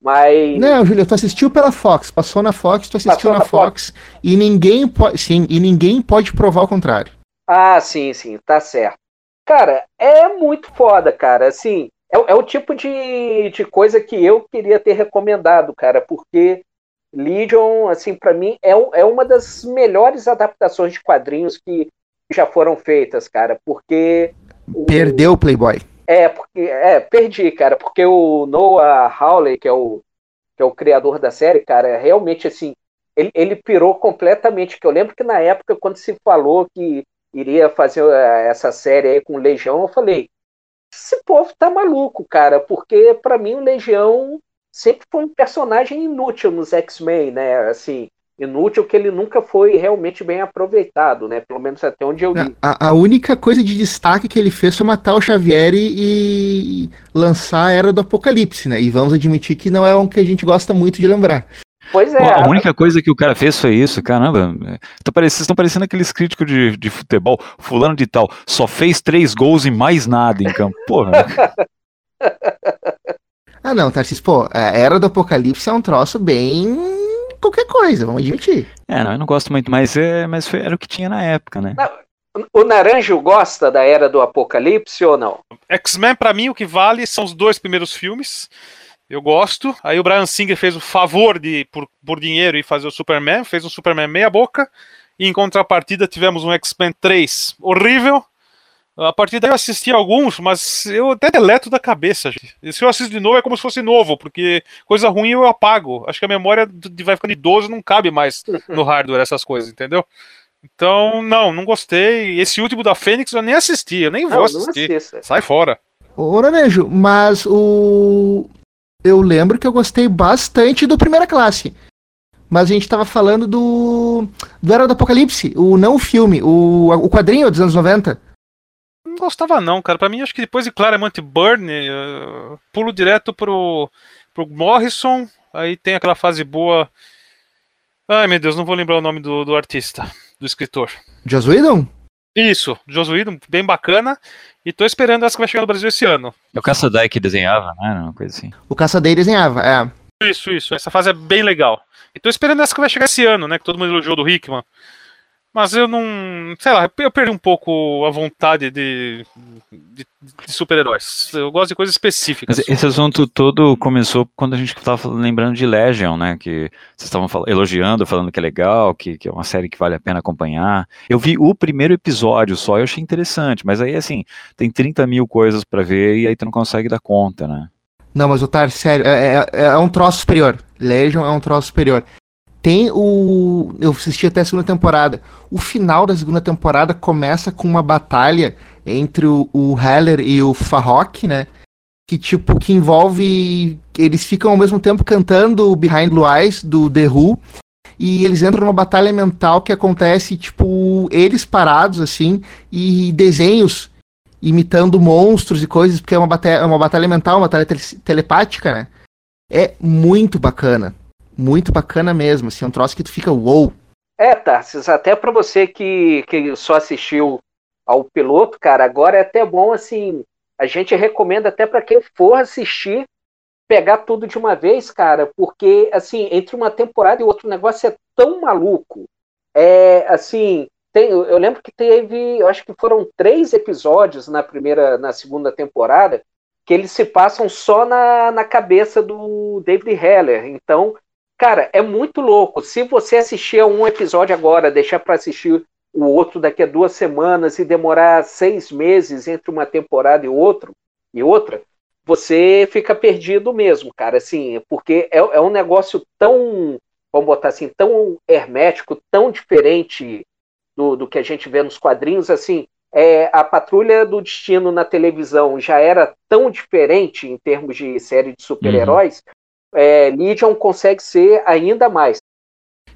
Mas. Não, Júlio, tu assistiu pela Fox, passou na Fox, tu assistiu na, na Fox, Fox, e ninguém pode. Sim, e ninguém pode provar o contrário. Ah, sim, sim, tá certo. Cara, é muito foda, cara. Assim, é, é o tipo de, de coisa que eu queria ter recomendado, cara, porque Legion, assim, para mim, é, é uma das melhores adaptações de quadrinhos que já foram feitas, cara, porque. Perdeu o Playboy. É, porque, é, perdi, cara, porque o Noah Hawley, que é o, que é o criador da série, cara, realmente, assim, ele, ele pirou completamente, que eu lembro que na época, quando se falou que iria fazer eh, essa série aí com Legião, eu falei, esse povo tá maluco, cara, porque para mim o Legião sempre foi um personagem inútil nos X-Men, né, assim, inútil que ele nunca foi realmente bem aproveitado, né? Pelo menos até onde eu li. A, a única coisa de destaque que ele fez foi matar o Xavier e, e lançar a Era do Apocalipse, né? E vamos admitir que não é um que a gente gosta muito de lembrar. Pois é. a única coisa que o cara fez foi isso, caramba. Tá parecendo, estão parecendo aqueles críticos de, de futebol, fulano de tal, só fez três gols e mais nada em campo. Porra. ah, não, Tarcísio, pô, a Era do Apocalipse é um troço bem qualquer coisa, vamos admitir. É, não, eu não gosto muito, mas, é, mas foi, era o que tinha na época, né? Não, o Naranjo gosta da Era do Apocalipse ou não? X-Men, para mim, o que vale são os dois primeiros filmes. Eu gosto. Aí o Brian Singer fez o favor de, por, por dinheiro, e fazer o Superman, fez um Superman meia boca. E em contrapartida tivemos um X-Men 3 horrível, a partir daí eu assisti alguns, mas eu até deleto da cabeça. Gente. Se eu assisto de novo é como se fosse novo, porque coisa ruim eu apago. Acho que a memória de vai ficando idoso não cabe mais no hardware essas coisas, entendeu? Então, não, não gostei. Esse último da Fênix eu nem assisti, eu nem vou não, assistir. Não Sai fora. Ô, Naranjo, mas o. Eu lembro que eu gostei bastante do Primeira Classe. Mas a gente tava falando do. Do Era do Apocalipse, o não o filme, o, o quadrinho dos anos 90 não gostava não, cara. Para mim, acho que depois de Claremont Burn, uh, pulo direto pro, pro Morrison, aí tem aquela fase boa. Ai, meu Deus, não vou lembrar o nome do, do artista, do escritor. Joss Whedon? Isso, Joss Whedon, bem bacana. E tô esperando essa que vai chegar no Brasil esse ano. É o Caçadei que desenhava, né? Uma coisa assim. O Caçadei desenhava, é. Isso, isso. Essa fase é bem legal. E tô esperando essa que vai chegar esse ano, né? Que todo mundo elogiou do Hickman. Mas eu não. Sei lá, eu perdi um pouco a vontade de, de, de super-heróis. Eu gosto de coisas específicas. Mas esse assunto todo começou quando a gente estava lembrando de Legion, né? Que vocês estavam elogiando, falando que é legal, que, que é uma série que vale a pena acompanhar. Eu vi o primeiro episódio só, eu achei interessante, mas aí assim, tem 30 mil coisas para ver e aí tu não consegue dar conta, né? Não, mas o Tar, sério, é, é, é um troço superior. Legion é um troço superior. Tem o. Eu assisti até a segunda temporada. O final da segunda temporada começa com uma batalha entre o, o Heller e o Farrock, né? Que tipo, que envolve. Eles ficam ao mesmo tempo cantando Behind Blue Eyes do The Who. E eles entram numa batalha mental que acontece, tipo, eles parados, assim, e desenhos imitando monstros e coisas, porque é uma batalha, é uma batalha mental, uma batalha telepática, né? É muito bacana muito bacana mesmo, assim, é um troço que tu fica wow. É, Tarsis, até para você que, que só assistiu ao piloto, cara, agora é até bom, assim, a gente recomenda até para quem for assistir, pegar tudo de uma vez, cara, porque, assim, entre uma temporada e outro, o negócio é tão maluco. É, assim, tem, eu lembro que teve, eu acho que foram três episódios na primeira, na segunda temporada, que eles se passam só na, na cabeça do David Heller. Então, Cara, é muito louco. Se você assistir a um episódio agora, deixar para assistir o outro daqui a duas semanas e demorar seis meses entre uma temporada e outro e outra, você fica perdido mesmo, cara, assim, porque é, é um negócio tão, vamos botar assim, tão hermético, tão diferente do, do que a gente vê nos quadrinhos, assim, é, a Patrulha do Destino na televisão já era tão diferente em termos de série de super-heróis, uhum. É, Legion consegue ser ainda mais.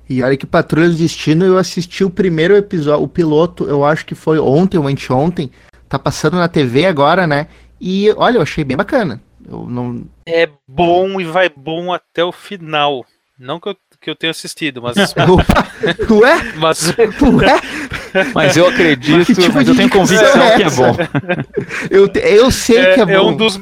E olha que Patrulha do Destino eu assisti o primeiro episódio, o piloto, eu acho que foi ontem ou anteontem, tá passando na TV agora, né? E olha, eu achei bem bacana. Eu não... É bom e vai bom até o final. Não que eu, que eu tenha assistido, mas. Ué? Mas... Ué? Mas eu acredito, que tipo mas eu tenho convicção é que é bom. eu, eu sei é, que é bom. É um dos.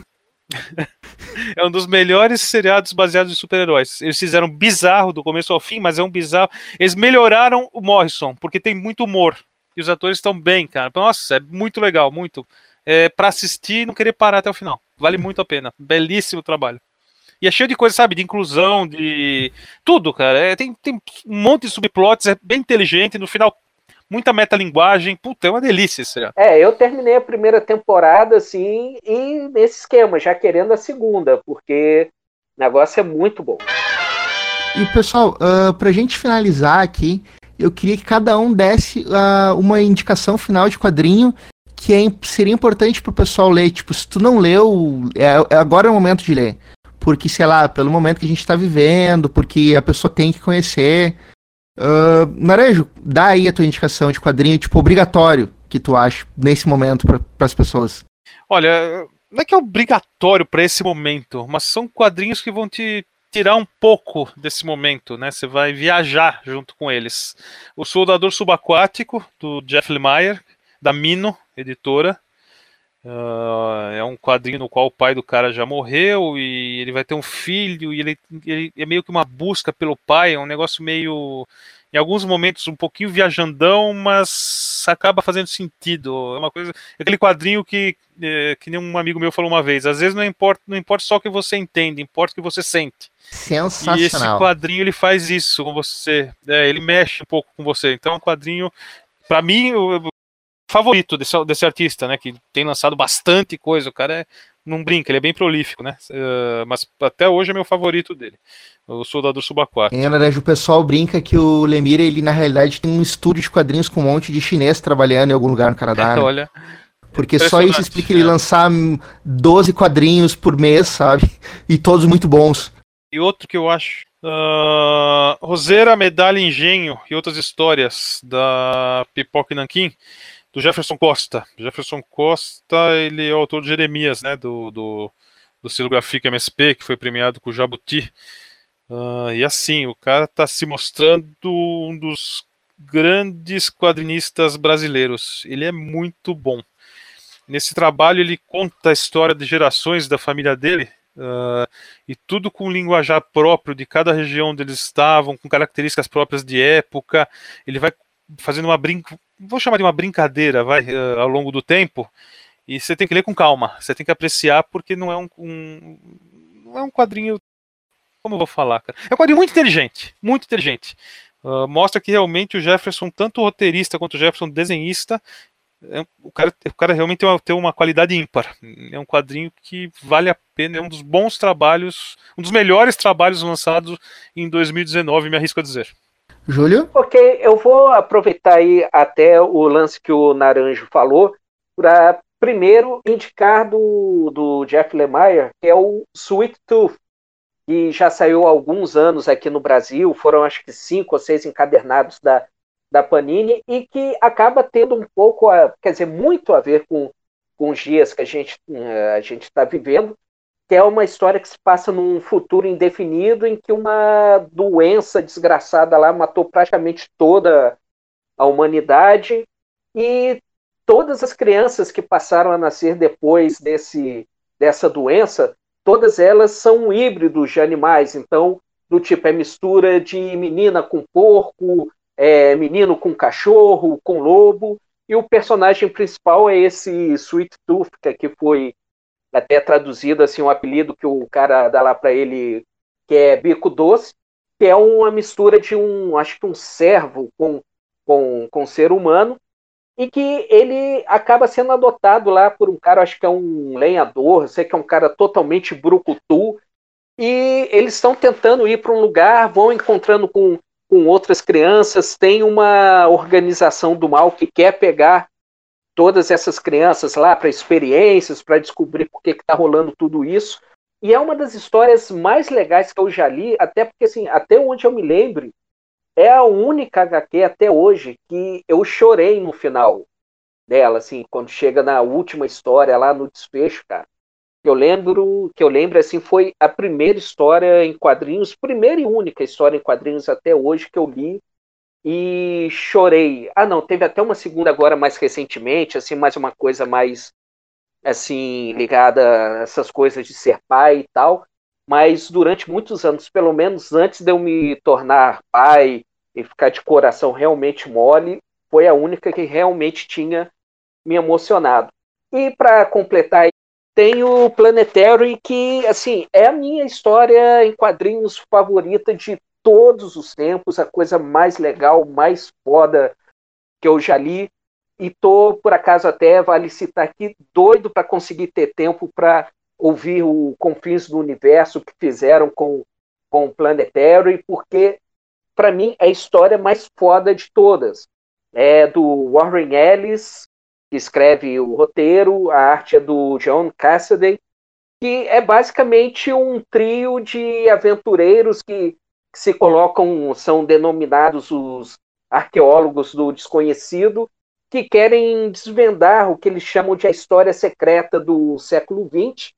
É um dos melhores seriados baseados em super-heróis. Eles fizeram bizarro do começo ao fim, mas é um bizarro. Eles melhoraram o Morrison, porque tem muito humor. E os atores estão bem, cara. Nossa, é muito legal, muito. É, para assistir e não querer parar até o final. Vale muito a pena. Belíssimo trabalho. E é cheio de coisa, sabe, de inclusão, de tudo, cara. É, tem, tem um monte de subplots, é bem inteligente. No final, muita metalinguagem. Puta, é uma delícia esse seriado. É, eu terminei a primeira temporada, assim, e nesse esquema, já querendo a segunda, porque o negócio é muito bom. E, pessoal, uh, pra gente finalizar aqui, eu queria que cada um desse uh, uma indicação final de quadrinho que é, seria importante pro pessoal ler. Tipo, se tu não leu, é, é agora é o momento de ler porque, sei lá, pelo momento que a gente está vivendo, porque a pessoa tem que conhecer. Uh, Naranjo, dá aí a tua indicação de quadrinho, tipo, obrigatório que tu acha nesse momento para as pessoas. Olha, não é que é obrigatório para esse momento, mas são quadrinhos que vão te tirar um pouco desse momento, né? Você vai viajar junto com eles. O Soldador Subaquático, do Jeff Lemire, da Mino, editora. Uh, é um quadrinho no qual o pai do cara já morreu e ele vai ter um filho e ele, ele, é meio que uma busca pelo pai, é um negócio meio, em alguns momentos um pouquinho viajandão, mas acaba fazendo sentido. É uma coisa, aquele quadrinho que é, que nem um amigo meu falou uma vez, às vezes não importa, não importa só o que você entende, importa o que você sente. Sensacional. E esse quadrinho ele faz isso com você, é, ele mexe um pouco com você. Então é um quadrinho para mim, favorito desse, desse artista, né? Que tem lançado bastante coisa. O cara é, não brinca, ele é bem prolífico, né? Uh, mas até hoje é meu favorito dele. O Soldador Subaquático. É, verdade, o pessoal brinca que o Lemire, ele na realidade tem um estúdio de quadrinhos com um monte de chinês trabalhando em algum lugar no Canadá. Né? Olha. Porque só isso explica ele lançar 12 quadrinhos por mês, sabe? E todos muito bons. E outro que eu acho. Uh, Roseira, Medalha Engenho e outras histórias da Pipoca e Nanquim do Jefferson Costa. Jefferson Costa, ele é o autor de Jeremias, né, do, do, do MSP, que foi premiado com o Jabuti. Uh, e assim, o cara está se mostrando um dos grandes quadrinistas brasileiros. Ele é muito bom. Nesse trabalho, ele conta a história de gerações da família dele, Uh, e tudo com linguajar próprio de cada região onde eles estavam, com características próprias de época. Ele vai fazendo uma brinca, vou chamar de uma brincadeira, vai, uh, ao longo do tempo. E você tem que ler com calma, você tem que apreciar porque não é um, um não é um quadrinho, como eu vou falar, cara? É um quadrinho muito inteligente, muito inteligente. Uh, mostra que realmente o Jefferson, tanto roteirista quanto o Jefferson desenhista, é, o, cara, o cara realmente tem uma, tem uma qualidade ímpar. É um quadrinho que vale a pena, é um dos bons trabalhos, um dos melhores trabalhos lançados em 2019, me arrisco a dizer. Júlio? Ok, eu vou aproveitar aí até o lance que o Naranjo falou para primeiro indicar do, do Jeff Lemire, que é o Sweet Tooth, que já saiu há alguns anos aqui no Brasil, foram acho que cinco ou seis encadernados da, da Panini, e que acaba tendo um pouco, a, quer dizer, muito a ver com, com os dias que a gente eh, a gente está vivendo, que é uma história que se passa num futuro indefinido em que uma doença desgraçada lá matou praticamente toda a humanidade. E todas as crianças que passaram a nascer depois desse, dessa doença, todas elas são híbridos de animais, então do tipo é mistura de menina com porco, é, menino com cachorro, com lobo, e o personagem principal é esse Sweet Tooth, que foi até traduzido assim um apelido que o cara dá lá para ele que é bico doce, que é uma mistura de um, acho que um servo com com, com ser humano. e que ele acaba sendo adotado lá por um cara, acho que é um lenhador, sei que é um cara totalmente brucutu, e eles estão tentando ir para um lugar, vão encontrando com, com outras crianças, tem uma organização do mal que quer pegar todas essas crianças lá para experiências, para descobrir por que está rolando tudo isso. E é uma das histórias mais legais que eu já li, até porque, assim, até onde eu me lembre, é a única HQ até hoje que eu chorei no final dela, assim, quando chega na última história lá no desfecho, cara. Eu lembro que eu lembro assim foi a primeira história em quadrinhos, primeira e única história em quadrinhos até hoje que eu li e chorei. Ah, não, teve até uma segunda agora mais recentemente, assim, mais uma coisa mais assim ligada a essas coisas de ser pai e tal. Mas durante muitos anos, pelo menos antes de eu me tornar pai e ficar de coração realmente mole, foi a única que realmente tinha me emocionado. E para completar, tem o Planetary, que assim é a minha história em quadrinhos favorita de todos os tempos, a coisa mais legal, mais foda que eu já li. E tô, por acaso, até vale citar aqui, doido para conseguir ter tempo para ouvir o Confins do Universo que fizeram com, com o Planetary, porque para mim, é a história mais foda de todas. É do Warren Ellis, que escreve o roteiro, a arte é do John Cassaday, que é basicamente um trio de aventureiros que, que se colocam, são denominados os arqueólogos do desconhecido, que querem desvendar o que eles chamam de a história secreta do século XX,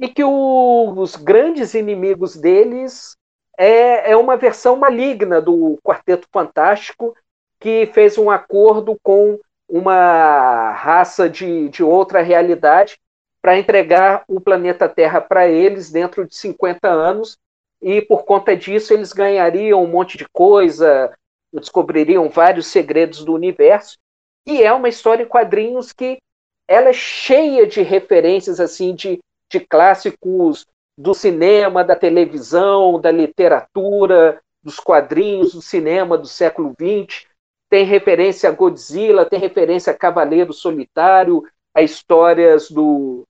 e que o, os grandes inimigos deles é, é uma versão maligna do Quarteto Fantástico que fez um acordo com uma raça de, de outra realidade para entregar o planeta Terra para eles dentro de 50 anos e por conta disso eles ganhariam um monte de coisa, descobririam vários segredos do universo e é uma história em quadrinhos que ela é cheia de referências assim de, de clássicos do cinema, da televisão, da literatura, dos quadrinhos, do cinema do século XX. Tem referência a Godzilla, tem referência a Cavaleiro Solitário, a histórias do,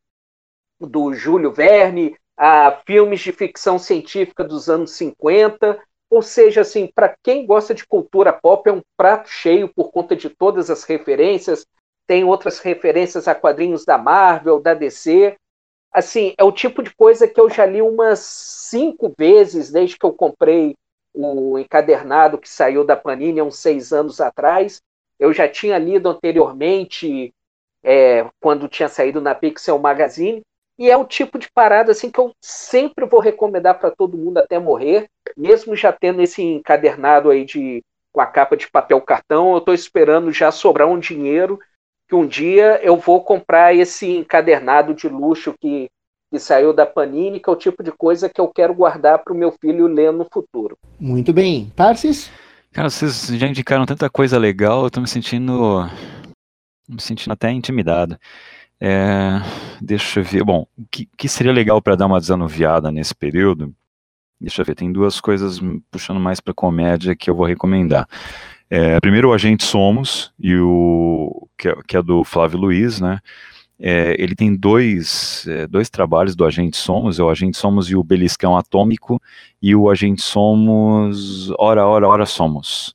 do Júlio Verne, a filmes de ficção científica dos anos 50. Ou seja, assim, para quem gosta de cultura pop, é um prato cheio por conta de todas as referências. Tem outras referências a quadrinhos da Marvel, da DC, assim, é o tipo de coisa que eu já li umas cinco vezes desde que eu comprei o encadernado que saiu da Panini há uns seis anos atrás. Eu já tinha lido anteriormente, é, quando tinha saído na Pixel Magazine, e é o tipo de parada assim que eu sempre vou recomendar para todo mundo até morrer, mesmo já tendo esse encadernado aí de com a capa de papel cartão, eu estou esperando já sobrar um dinheiro que um dia eu vou comprar esse encadernado de luxo que, que saiu da Panini, que é o tipo de coisa que eu quero guardar para o meu filho ler no futuro. Muito bem. Tarsis? Cara, vocês já indicaram tanta coisa legal, eu estou me sentindo. me sentindo até intimidado. É, deixa eu ver. Bom, o que, que seria legal para dar uma desanuviada nesse período? Deixa eu ver, tem duas coisas puxando mais para comédia que eu vou recomendar. É, primeiro o Agente Somos, e o, que, é, que é do Flávio Luiz, né? É, ele tem dois, é, dois trabalhos do Agente Somos, é o Agente Somos e o Beliscão Atômico, e o Agente Somos, Ora, Ora, Ora Somos.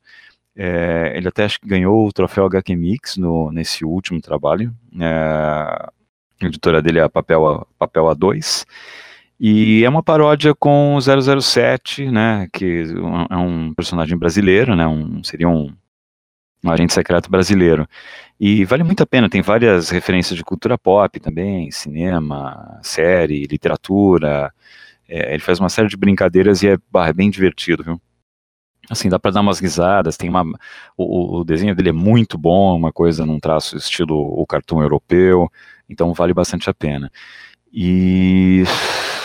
É, ele até acho que ganhou o troféu HQ Mix no, nesse último trabalho. É, a editora dele é a Papel, Papel A2. E é uma paródia com 007, né, que é um personagem brasileiro, né, um, seria um, um agente secreto brasileiro. E vale muito a pena, tem várias referências de cultura pop também, cinema, série, literatura. É, ele faz uma série de brincadeiras e é, é bem divertido, viu? Assim, dá para dar umas risadas, tem uma, o, o, desenho dele é muito bom, uma coisa num traço estilo o cartão europeu, então vale bastante a pena. E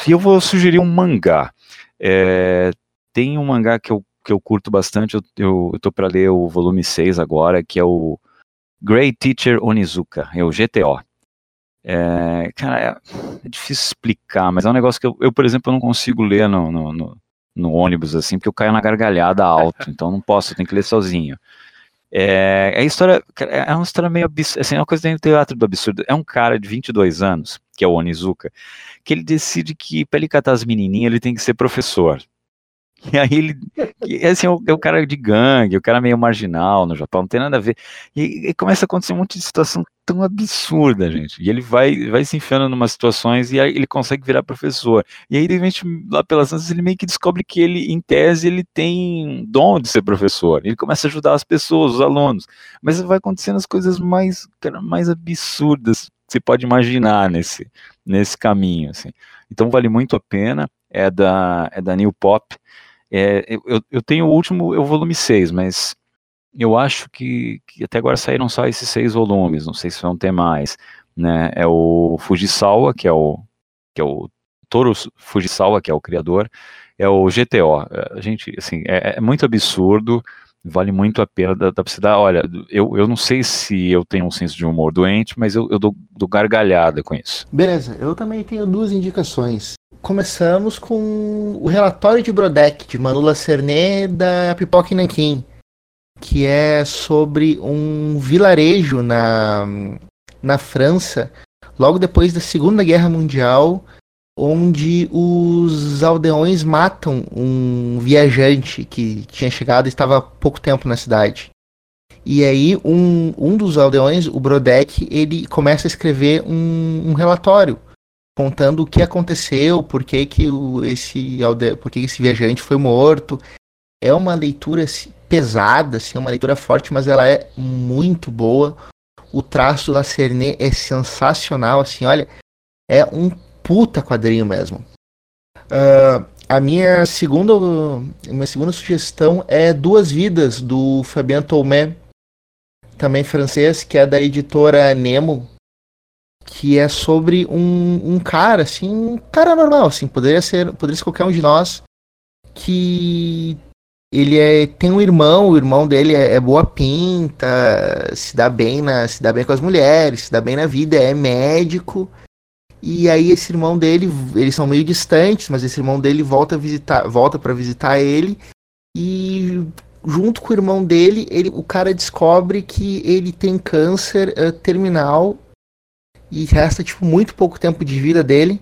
e eu vou sugerir um mangá. É, tem um mangá que eu, que eu curto bastante, eu, eu, eu tô para ler o volume 6 agora, que é o Great Teacher Onizuka, é o GTO. É, cara, é, é, difícil explicar, mas é um negócio que eu, eu por exemplo, não consigo ler no, no, no, no, ônibus, assim, porque eu caio na gargalhada alto, então não posso, eu tenho que ler sozinho. É, a história é uma história meio absurda, assim, é uma coisa dentro do teatro do absurdo. É um cara de 22 anos, que é o Onizuka, que ele decide que para ele catar as menininhas ele tem que ser professor. E aí ele, assim, é o, é o, cara de gangue, o cara meio marginal no Japão, não tem nada a ver. E, e, começa a acontecer um monte de situação tão absurda, gente. E ele vai, vai se enfiando em umas situações e aí ele consegue virar professor. E aí, de repente, lá pelas tantas, ele meio que descobre que ele, em tese, ele tem dom de ser professor. Ele começa a ajudar as pessoas, os alunos. Mas vai acontecendo as coisas mais, cara, mais absurdas que você pode imaginar nesse, nesse caminho, assim. Então vale muito a pena. É da, é da New Pop. É, eu, eu tenho o último, é o volume 6, mas eu acho que, que, até agora saíram só esses seis volumes, não sei se vão ter mais, né? É o Fujisawa, que é o que é o Toro Fujisawa, que é o criador, é o GTO. É, a gente, assim, é, é muito absurdo, vale muito a pena, dá, dá pra você dar, olha, eu, eu não sei se eu tenho um senso de humor doente, mas eu, eu dou, dou gargalhada com isso. Beleza, eu também tenho duas indicações começamos com o relatório de Brodeck, de Manula Cerné, da Pipoca Nanquim, que é sobre um vilarejo na, na França, logo depois da Segunda Guerra Mundial, onde os aldeões matam um viajante que tinha chegado e estava há pouco tempo na cidade. E aí um, um dos aldeões, o Brodeck, ele começa a escrever um, um relatório contando o que aconteceu, por que, que o, esse, por que esse viajante foi morto. É uma leitura assim, pesada, assim, uma leitura forte, mas ela é muito boa. O traço da Cerné é sensacional, assim, olha, é um puta quadrinho mesmo. Uh, a minha segunda, minha segunda sugestão é Duas Vidas, do Fabien Tomé, também francês, que é da editora Nemo, que é sobre um, um cara, assim, um cara normal, assim, poderia ser, poderia ser qualquer um de nós, que ele é, tem um irmão, o irmão dele é, é, boa pinta, se dá bem na, se dá bem com as mulheres, se dá bem na vida, é médico. E aí esse irmão dele, eles são meio distantes, mas esse irmão dele volta a visitar, volta para visitar ele e junto com o irmão dele, ele, o cara descobre que ele tem câncer uh, terminal e resta, tipo, muito pouco tempo de vida dele.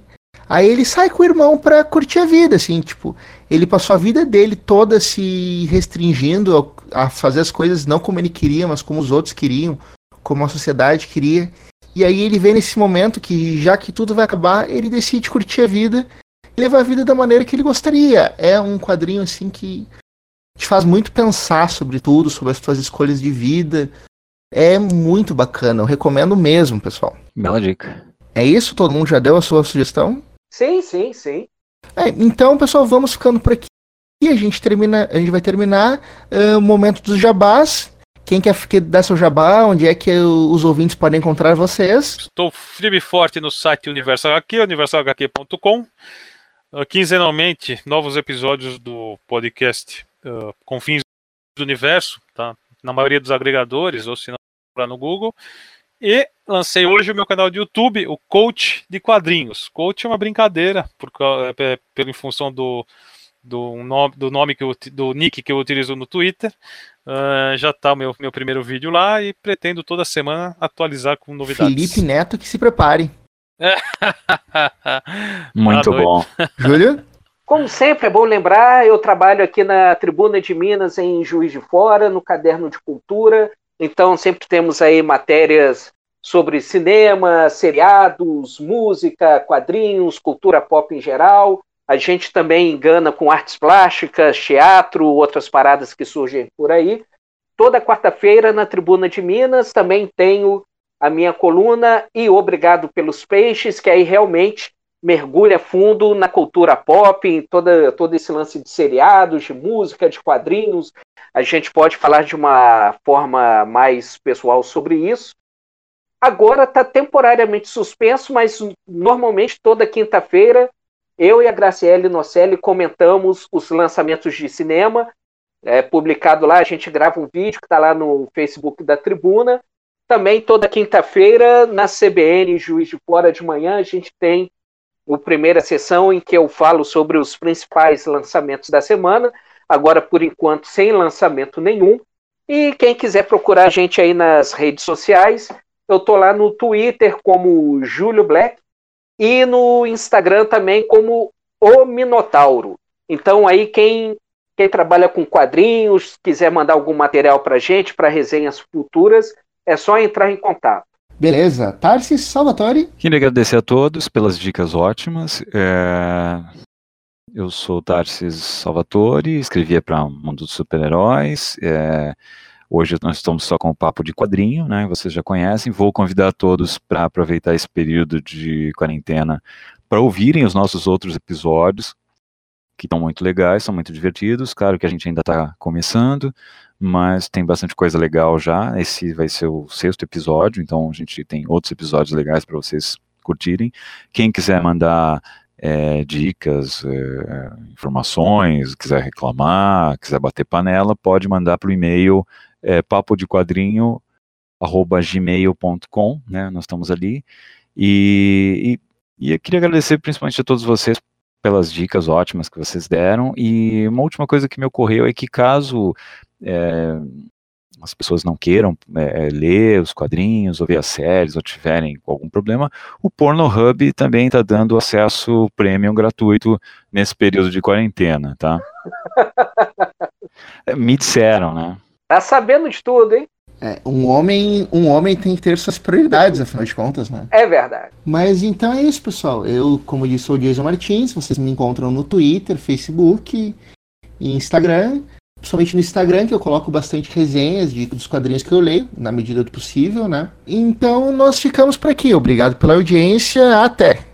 Aí ele sai com o irmão pra curtir a vida, assim, tipo, ele passou a vida dele toda se restringindo a fazer as coisas não como ele queria, mas como os outros queriam, como a sociedade queria. E aí ele vê nesse momento que, já que tudo vai acabar, ele decide curtir a vida e levar a vida da maneira que ele gostaria. É um quadrinho, assim, que te faz muito pensar sobre tudo, sobre as tuas escolhas de vida, é muito bacana, eu recomendo mesmo, pessoal. Bela dica. É isso? Todo mundo já deu a sua sugestão? Sim, sim, sim. É, então, pessoal, vamos ficando por aqui. E a gente termina, a gente vai terminar uh, o momento dos jabás. Quem quer dar seu jabá? Onde é que os ouvintes podem encontrar vocês? Estou firme e forte no site Universal HQ, universalhq.com. Uh, quinzenalmente, novos episódios do podcast uh, Confins do Universo, tá? Na maioria dos agregadores, ou se não, lá no Google. E lancei hoje o meu canal de YouTube, o Coach de Quadrinhos. Coach é uma brincadeira, por, é, pela, em função do, do, nome, do nome que eu, do nick que eu utilizo no Twitter. Uh, já está o meu, meu primeiro vídeo lá e pretendo toda semana atualizar com novidades. Felipe Neto que se prepare. Muito bom. Júlio? Como sempre, é bom lembrar, eu trabalho aqui na Tribuna de Minas, em Juiz de Fora, no Caderno de Cultura. Então, sempre temos aí matérias sobre cinema, seriados, música, quadrinhos, cultura pop em geral. A gente também engana com artes plásticas, teatro, outras paradas que surgem por aí. Toda quarta-feira na Tribuna de Minas também tenho a minha coluna e Obrigado pelos Peixes, que aí realmente mergulha fundo na cultura pop, em toda, todo esse lance de seriados, de música, de quadrinhos. A gente pode falar de uma forma mais pessoal sobre isso. Agora está temporariamente suspenso, mas normalmente toda quinta-feira eu e a Graciele Nocelli comentamos os lançamentos de cinema. É publicado lá, a gente grava um vídeo que está lá no Facebook da Tribuna. Também toda quinta-feira na CBN Juiz de Fora de Manhã a gente tem a primeira sessão em que eu falo sobre os principais lançamentos da semana, agora por enquanto sem lançamento nenhum. E quem quiser procurar a gente aí nas redes sociais, eu tô lá no Twitter como Júlio Black e no Instagram também como O Minotauro. Então aí quem quem trabalha com quadrinhos, quiser mandar algum material para gente, para resenhas futuras, é só entrar em contato. Beleza. Tarsis Salvatore. Queria agradecer a todos pelas dicas ótimas. É... Eu sou Tarsis Salvatore, escrevia para o Mundo dos Super-Heróis. É... Hoje nós estamos só com o papo de quadrinho, né? Vocês já conhecem. Vou convidar todos para aproveitar esse período de quarentena para ouvirem os nossos outros episódios que estão muito legais, são muito divertidos. Claro que a gente ainda está começando, mas tem bastante coisa legal já. Esse vai ser o sexto episódio, então a gente tem outros episódios legais para vocês curtirem. Quem quiser mandar é, dicas, é, informações, quiser reclamar, quiser bater panela, pode mandar para o e-mail é, papo de quadrinho gmail.com, né? Nós estamos ali. E, e, e eu queria agradecer principalmente a todos vocês pelas dicas ótimas que vocês deram. E uma última coisa que me ocorreu é que caso é, as pessoas não queiram é, ler os quadrinhos, ou ver as séries, ou tiverem algum problema, o Pornhub também está dando acesso premium gratuito nesse período de quarentena, tá? me disseram, né? Tá sabendo de tudo, hein? É, um homem, um homem tem que ter suas prioridades, afinal de contas, né? É verdade. Mas então é isso, pessoal. Eu, como disse, sou o Jason Martins. Vocês me encontram no Twitter, Facebook e Instagram. Principalmente no Instagram, que eu coloco bastante resenhas de, dos quadrinhos que eu leio, na medida do possível, né? Então nós ficamos por aqui. Obrigado pela audiência. Até!